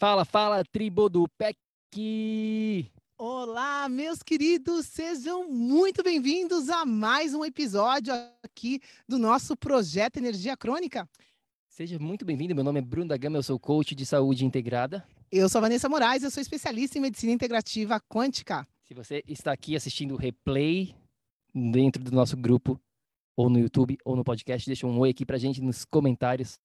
Fala, fala, tribo do PEC! Olá, meus queridos, sejam muito bem-vindos a mais um episódio aqui do nosso projeto Energia Crônica. Seja muito bem-vindo, meu nome é Bruno da Gama, eu sou coach de saúde integrada. Eu sou a Vanessa Moraes, eu sou especialista em medicina integrativa quântica. Se você está aqui assistindo o replay dentro do nosso grupo, ou no YouTube, ou no podcast, deixa um oi aqui pra gente nos comentários.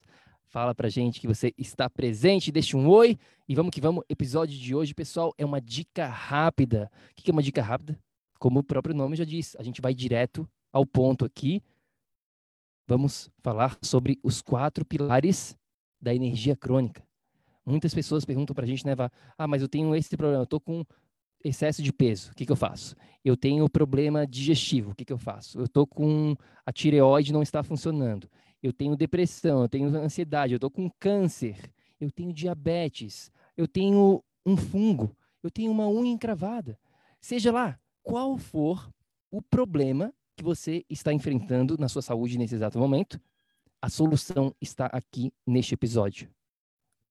Fala pra gente que você está presente, deixa um oi e vamos que vamos. Episódio de hoje, pessoal, é uma dica rápida. O que é uma dica rápida? Como o próprio nome já diz, a gente vai direto ao ponto aqui. Vamos falar sobre os quatro pilares da energia crônica. Muitas pessoas perguntam pra gente, né, Vá? Ah, mas eu tenho esse problema, eu tô com excesso de peso, o que, que eu faço? Eu tenho problema digestivo, o que, que eu faço? Eu tô com a tireoide não está funcionando eu tenho depressão, eu tenho ansiedade, eu estou com câncer, eu tenho diabetes, eu tenho um fungo, eu tenho uma unha encravada. Seja lá qual for o problema que você está enfrentando na sua saúde nesse exato momento, a solução está aqui neste episódio.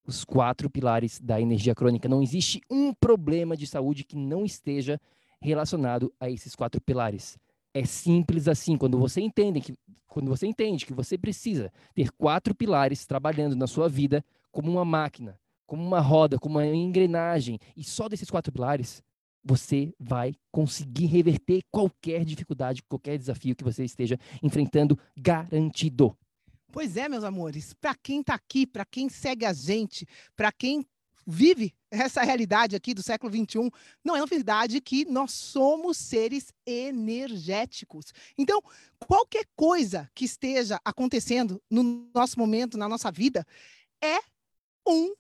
Os quatro pilares da energia crônica. Não existe um problema de saúde que não esteja relacionado a esses quatro pilares. É simples assim. Quando você entende que, quando você entende que você precisa ter quatro pilares trabalhando na sua vida como uma máquina, como uma roda, como uma engrenagem, e só desses quatro pilares, você vai conseguir reverter qualquer dificuldade, qualquer desafio que você esteja enfrentando, garantido. Pois é, meus amores, para quem está aqui, para quem segue a gente, para quem vive essa realidade aqui do século XXI, não é novidade que nós somos seres energéticos. Então, qualquer coisa que esteja acontecendo no nosso momento, na nossa vida, é um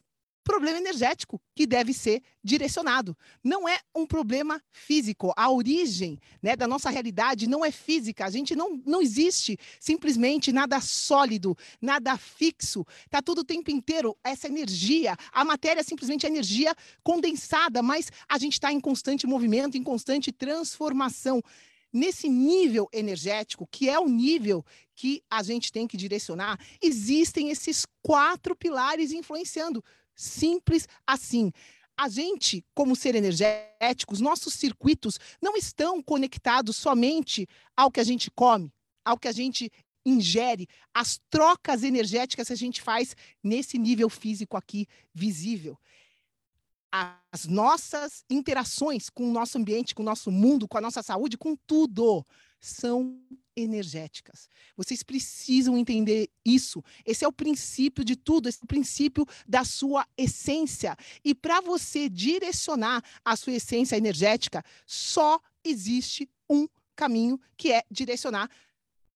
problema energético que deve ser direcionado. Não é um problema físico. A origem né, da nossa realidade não é física. A gente não, não existe simplesmente nada sólido, nada fixo. Está todo o tempo inteiro essa energia. A matéria é simplesmente energia condensada, mas a gente está em constante movimento, em constante transformação nesse nível energético, que é o nível que a gente tem que direcionar, existem esses quatro pilares influenciando. Simples assim. A gente, como ser energéticos, nossos circuitos não estão conectados somente ao que a gente come, ao que a gente ingere, as trocas energéticas que a gente faz nesse nível físico aqui visível. As nossas interações com o nosso ambiente, com o nosso mundo, com a nossa saúde, com tudo, são energéticas. Vocês precisam entender isso. Esse é o princípio de tudo, esse é o princípio da sua essência. E para você direcionar a sua essência energética, só existe um caminho, que é direcionar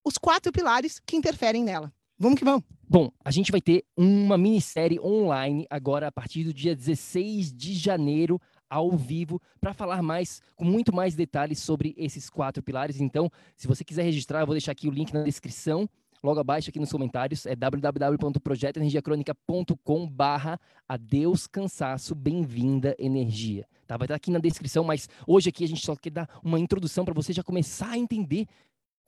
os quatro pilares que interferem nela. Vamos que vamos. Bom, a gente vai ter uma minissérie online agora a partir do dia 16 de janeiro ao vivo para falar mais, com muito mais detalhes sobre esses quatro pilares. Então, se você quiser registrar, eu vou deixar aqui o link na descrição, logo abaixo aqui nos comentários, é www.projetoenergiacronica.com barra adeus cansaço, bem-vinda energia. Tá? Vai estar aqui na descrição, mas hoje aqui a gente só quer dar uma introdução para você já começar a entender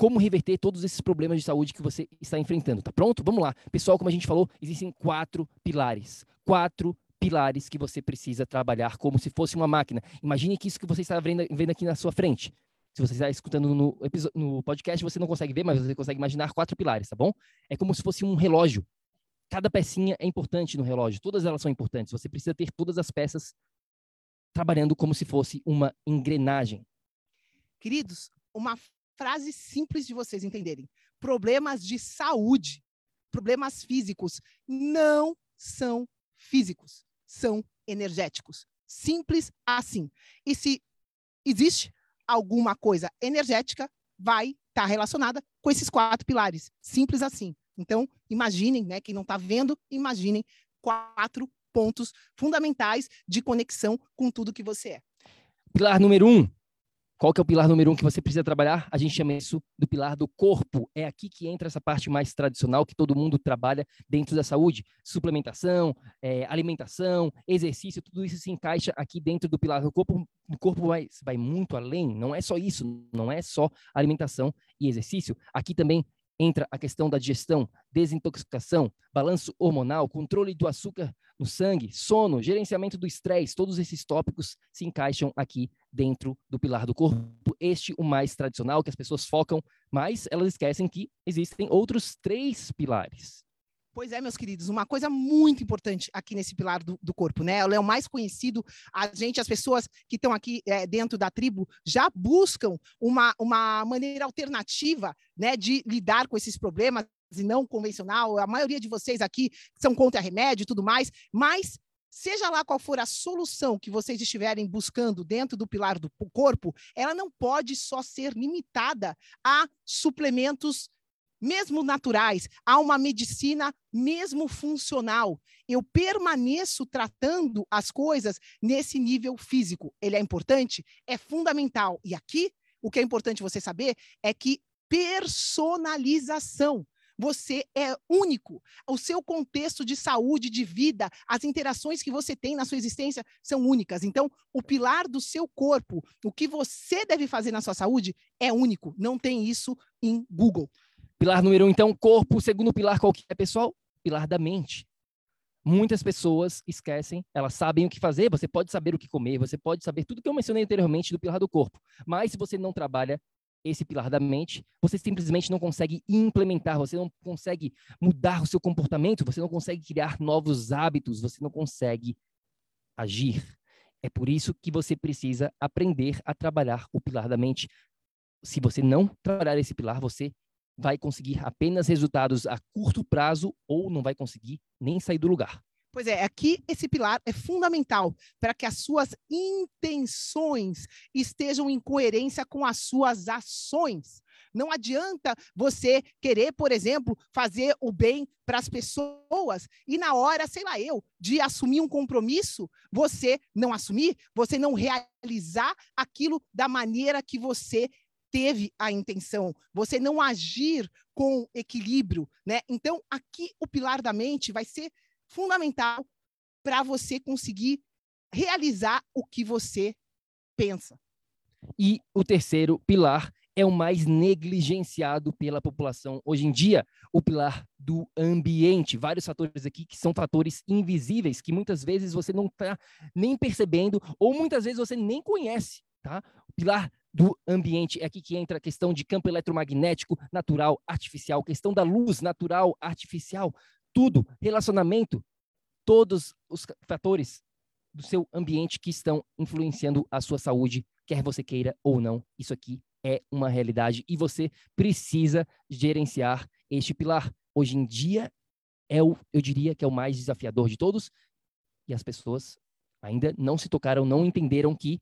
como reverter todos esses problemas de saúde que você está enfrentando. Tá pronto? Vamos lá. Pessoal, como a gente falou, existem quatro pilares. Quatro pilares que você precisa trabalhar como se fosse uma máquina. Imagine que isso que você está vendo, vendo aqui na sua frente. Se você está escutando no, no podcast, você não consegue ver, mas você consegue imaginar quatro pilares, tá bom? É como se fosse um relógio. Cada pecinha é importante no relógio, todas elas são importantes. Você precisa ter todas as peças trabalhando como se fosse uma engrenagem. Queridos, uma frase simples de vocês entenderem: problemas de saúde, problemas físicos não são físicos são energéticos. Simples assim. E se existe alguma coisa energética, vai estar tá relacionada com esses quatro pilares. Simples assim. Então, imaginem, né, quem não está vendo, imaginem quatro pontos fundamentais de conexão com tudo que você é. Pilar número um, qual que é o pilar número um que você precisa trabalhar? A gente chama isso do pilar do corpo. É aqui que entra essa parte mais tradicional que todo mundo trabalha dentro da saúde. Suplementação, é, alimentação, exercício, tudo isso se encaixa aqui dentro do pilar do corpo. O corpo vai, vai muito além, não é só isso, não é só alimentação e exercício. Aqui também entra a questão da digestão, desintoxicação, balanço hormonal, controle do açúcar no sangue, sono, gerenciamento do estresse, todos esses tópicos se encaixam aqui dentro do pilar do corpo. Este o mais tradicional que as pessoas focam, mas elas esquecem que existem outros três pilares. Pois é, meus queridos, uma coisa muito importante aqui nesse pilar do, do corpo, né? Ele é o mais conhecido. A gente, as pessoas que estão aqui é, dentro da tribo, já buscam uma, uma maneira alternativa, né, de lidar com esses problemas e não convencional. A maioria de vocês aqui são contra remédio e tudo mais, mas seja lá qual for a solução que vocês estiverem buscando dentro do pilar do corpo, ela não pode só ser limitada a suplementos mesmo naturais, há uma medicina mesmo funcional. Eu permaneço tratando as coisas nesse nível físico. Ele é importante? É fundamental. E aqui, o que é importante você saber é que personalização. Você é único. O seu contexto de saúde, de vida, as interações que você tem na sua existência são únicas. Então, o pilar do seu corpo, o que você deve fazer na sua saúde, é único. Não tem isso em Google. Pilar número um, então, corpo. Segundo pilar, qual que é, pessoal? Pilar da mente. Muitas pessoas esquecem, elas sabem o que fazer, você pode saber o que comer, você pode saber tudo que eu mencionei anteriormente do pilar do corpo. Mas se você não trabalha esse pilar da mente, você simplesmente não consegue implementar, você não consegue mudar o seu comportamento, você não consegue criar novos hábitos, você não consegue agir. É por isso que você precisa aprender a trabalhar o pilar da mente. Se você não trabalhar esse pilar, você vai conseguir apenas resultados a curto prazo ou não vai conseguir nem sair do lugar. Pois é, aqui esse pilar é fundamental para que as suas intenções estejam em coerência com as suas ações. Não adianta você querer, por exemplo, fazer o bem para as pessoas e na hora, sei lá, eu, de assumir um compromisso, você não assumir, você não realizar aquilo da maneira que você teve a intenção, você não agir com equilíbrio, né? Então, aqui o pilar da mente vai ser fundamental para você conseguir realizar o que você pensa. E o terceiro pilar é o mais negligenciado pela população hoje em dia, o pilar do ambiente. Vários fatores aqui que são fatores invisíveis, que muitas vezes você não está nem percebendo, ou muitas vezes você nem conhece, tá? O pilar do ambiente. É aqui que entra a questão de campo eletromagnético natural, artificial, questão da luz natural, artificial, tudo, relacionamento, todos os fatores do seu ambiente que estão influenciando a sua saúde, quer você queira ou não. Isso aqui é uma realidade e você precisa gerenciar este pilar. Hoje em dia é o, eu diria que é o mais desafiador de todos e as pessoas ainda não se tocaram, não entenderam que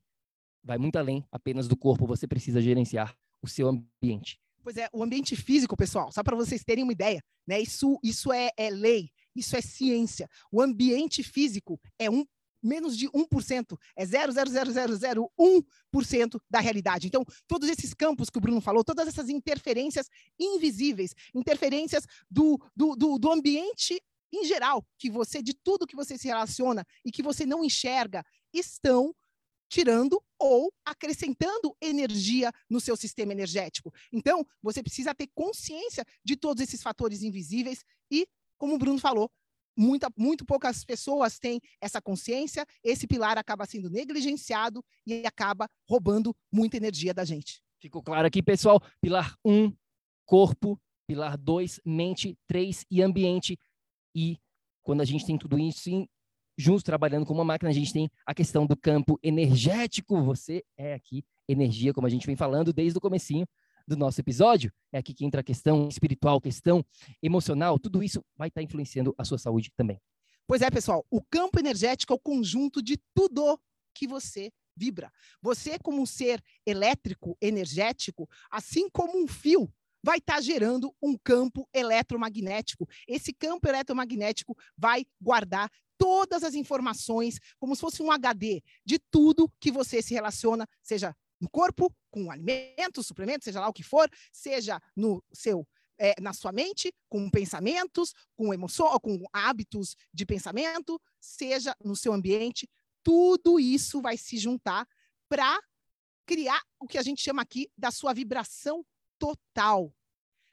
vai muito além apenas do corpo, você precisa gerenciar o seu ambiente. Pois é, o ambiente físico, pessoal, só para vocês terem uma ideia, né? Isso, isso é, é lei, isso é ciência. O ambiente físico é um menos de 1%, é 0,00001% da realidade. Então, todos esses campos que o Bruno falou, todas essas interferências invisíveis, interferências do, do, do, do ambiente em geral, que você, de tudo que você se relaciona e que você não enxerga, estão tirando ou acrescentando energia no seu sistema energético. Então, você precisa ter consciência de todos esses fatores invisíveis e, como o Bruno falou, muita, muito poucas pessoas têm essa consciência, esse pilar acaba sendo negligenciado e acaba roubando muita energia da gente. Ficou claro aqui, pessoal? Pilar 1, um, corpo. Pilar 2, mente. 3 e ambiente. E quando a gente tem tudo isso em juntos trabalhando com uma máquina, a gente tem a questão do campo energético. Você é aqui energia, como a gente vem falando desde o comecinho do nosso episódio. É aqui que entra a questão espiritual, questão emocional. Tudo isso vai estar influenciando a sua saúde também. Pois é, pessoal. O campo energético é o conjunto de tudo que você vibra. Você, como um ser elétrico, energético, assim como um fio, vai estar tá gerando um campo eletromagnético. Esse campo eletromagnético vai guardar todas as informações, como se fosse um HD de tudo que você se relaciona, seja no corpo, com alimentos, suplementos, seja lá o que for, seja no seu é, na sua mente, com pensamentos, com emoções, com hábitos de pensamento, seja no seu ambiente, tudo isso vai se juntar para criar o que a gente chama aqui da sua vibração total.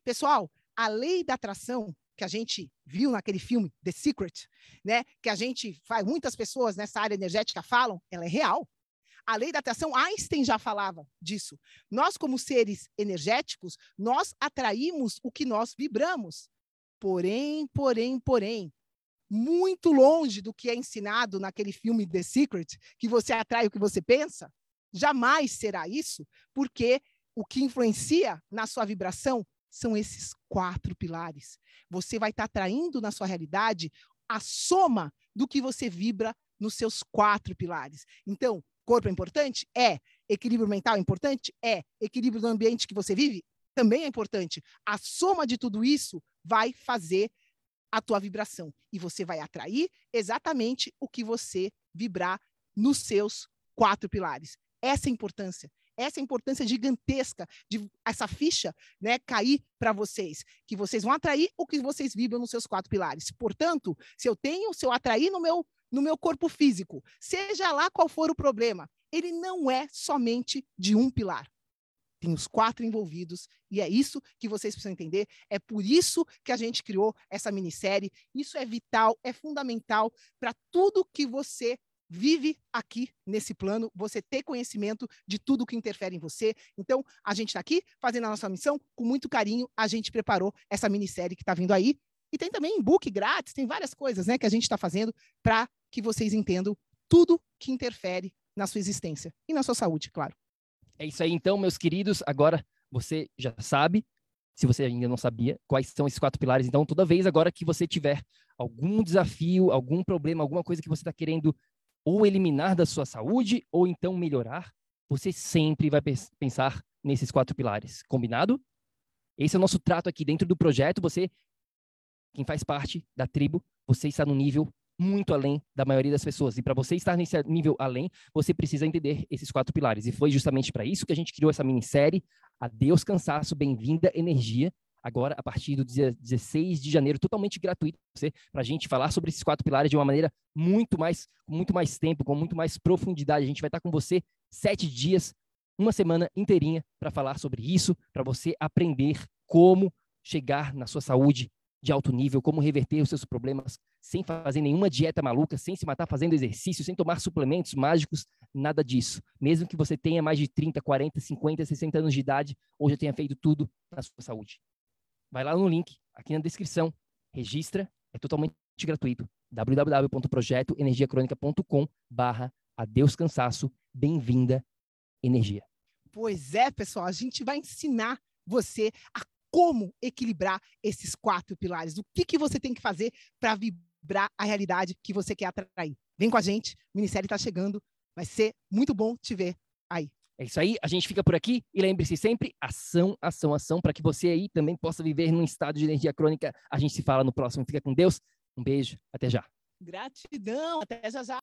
Pessoal, a lei da atração que a gente viu naquele filme The Secret, né, que a gente faz, muitas pessoas nessa área energética falam, ela é real. A lei da atração, Einstein já falava disso. Nós, como seres energéticos, nós atraímos o que nós vibramos. Porém, porém, porém, muito longe do que é ensinado naquele filme The Secret, que você atrai o que você pensa, jamais será isso, porque o que influencia na sua vibração são esses quatro pilares. Você vai estar atraindo na sua realidade a soma do que você vibra nos seus quatro pilares. Então, corpo é importante? É. Equilíbrio mental é importante? É. Equilíbrio do ambiente que você vive? Também é importante. A soma de tudo isso vai fazer a tua vibração. E você vai atrair exatamente o que você vibrar nos seus quatro pilares. Essa é a importância. Essa importância gigantesca de essa ficha né, cair para vocês, que vocês vão atrair o que vocês vibram nos seus quatro pilares. Portanto, se eu tenho, se eu atrair no meu no meu corpo físico, seja lá qual for o problema, ele não é somente de um pilar. Tem os quatro envolvidos, e é isso que vocês precisam entender. É por isso que a gente criou essa minissérie. Isso é vital, é fundamental para tudo que você vive aqui nesse plano, você ter conhecimento de tudo que interfere em você. Então, a gente está aqui fazendo a nossa missão com muito carinho. A gente preparou essa minissérie que está vindo aí. E tem também book grátis, tem várias coisas né, que a gente está fazendo para que vocês entendam tudo que interfere na sua existência e na sua saúde, claro. É isso aí, então, meus queridos. Agora você já sabe, se você ainda não sabia, quais são esses quatro pilares. Então, toda vez agora que você tiver algum desafio, algum problema, alguma coisa que você está querendo ou eliminar da sua saúde, ou então melhorar, você sempre vai pensar nesses quatro pilares. Combinado? Esse é o nosso trato aqui dentro do projeto. Você, quem faz parte da tribo, você está no nível muito além da maioria das pessoas. E para você estar nesse nível além, você precisa entender esses quatro pilares. E foi justamente para isso que a gente criou essa minissérie, Adeus Cansaço, Bem-vinda Energia, agora a partir do dia 16 de janeiro, totalmente gratuito para a gente falar sobre esses quatro pilares de uma maneira muito mais, muito mais tempo, com muito mais profundidade. A gente vai estar com você sete dias, uma semana inteirinha para falar sobre isso, para você aprender como chegar na sua saúde de alto nível, como reverter os seus problemas sem fazer nenhuma dieta maluca, sem se matar fazendo exercício, sem tomar suplementos mágicos, nada disso. Mesmo que você tenha mais de 30, 40, 50, 60 anos de idade ou já tenha feito tudo na sua saúde. Vai lá no link, aqui na descrição, registra, é totalmente gratuito. www.projetoenergiacronica.com barra adeus cansaço, bem-vinda energia. Pois é, pessoal, a gente vai ensinar você a como equilibrar esses quatro pilares. O que, que você tem que fazer para vibrar a realidade que você quer atrair. Vem com a gente, o Ministério está chegando. Vai ser muito bom te ver aí. É isso aí, a gente fica por aqui e lembre-se sempre, ação, ação, ação, para que você aí também possa viver num estado de energia crônica. A gente se fala no próximo. Fica com Deus. Um beijo, até já. Gratidão, até já já.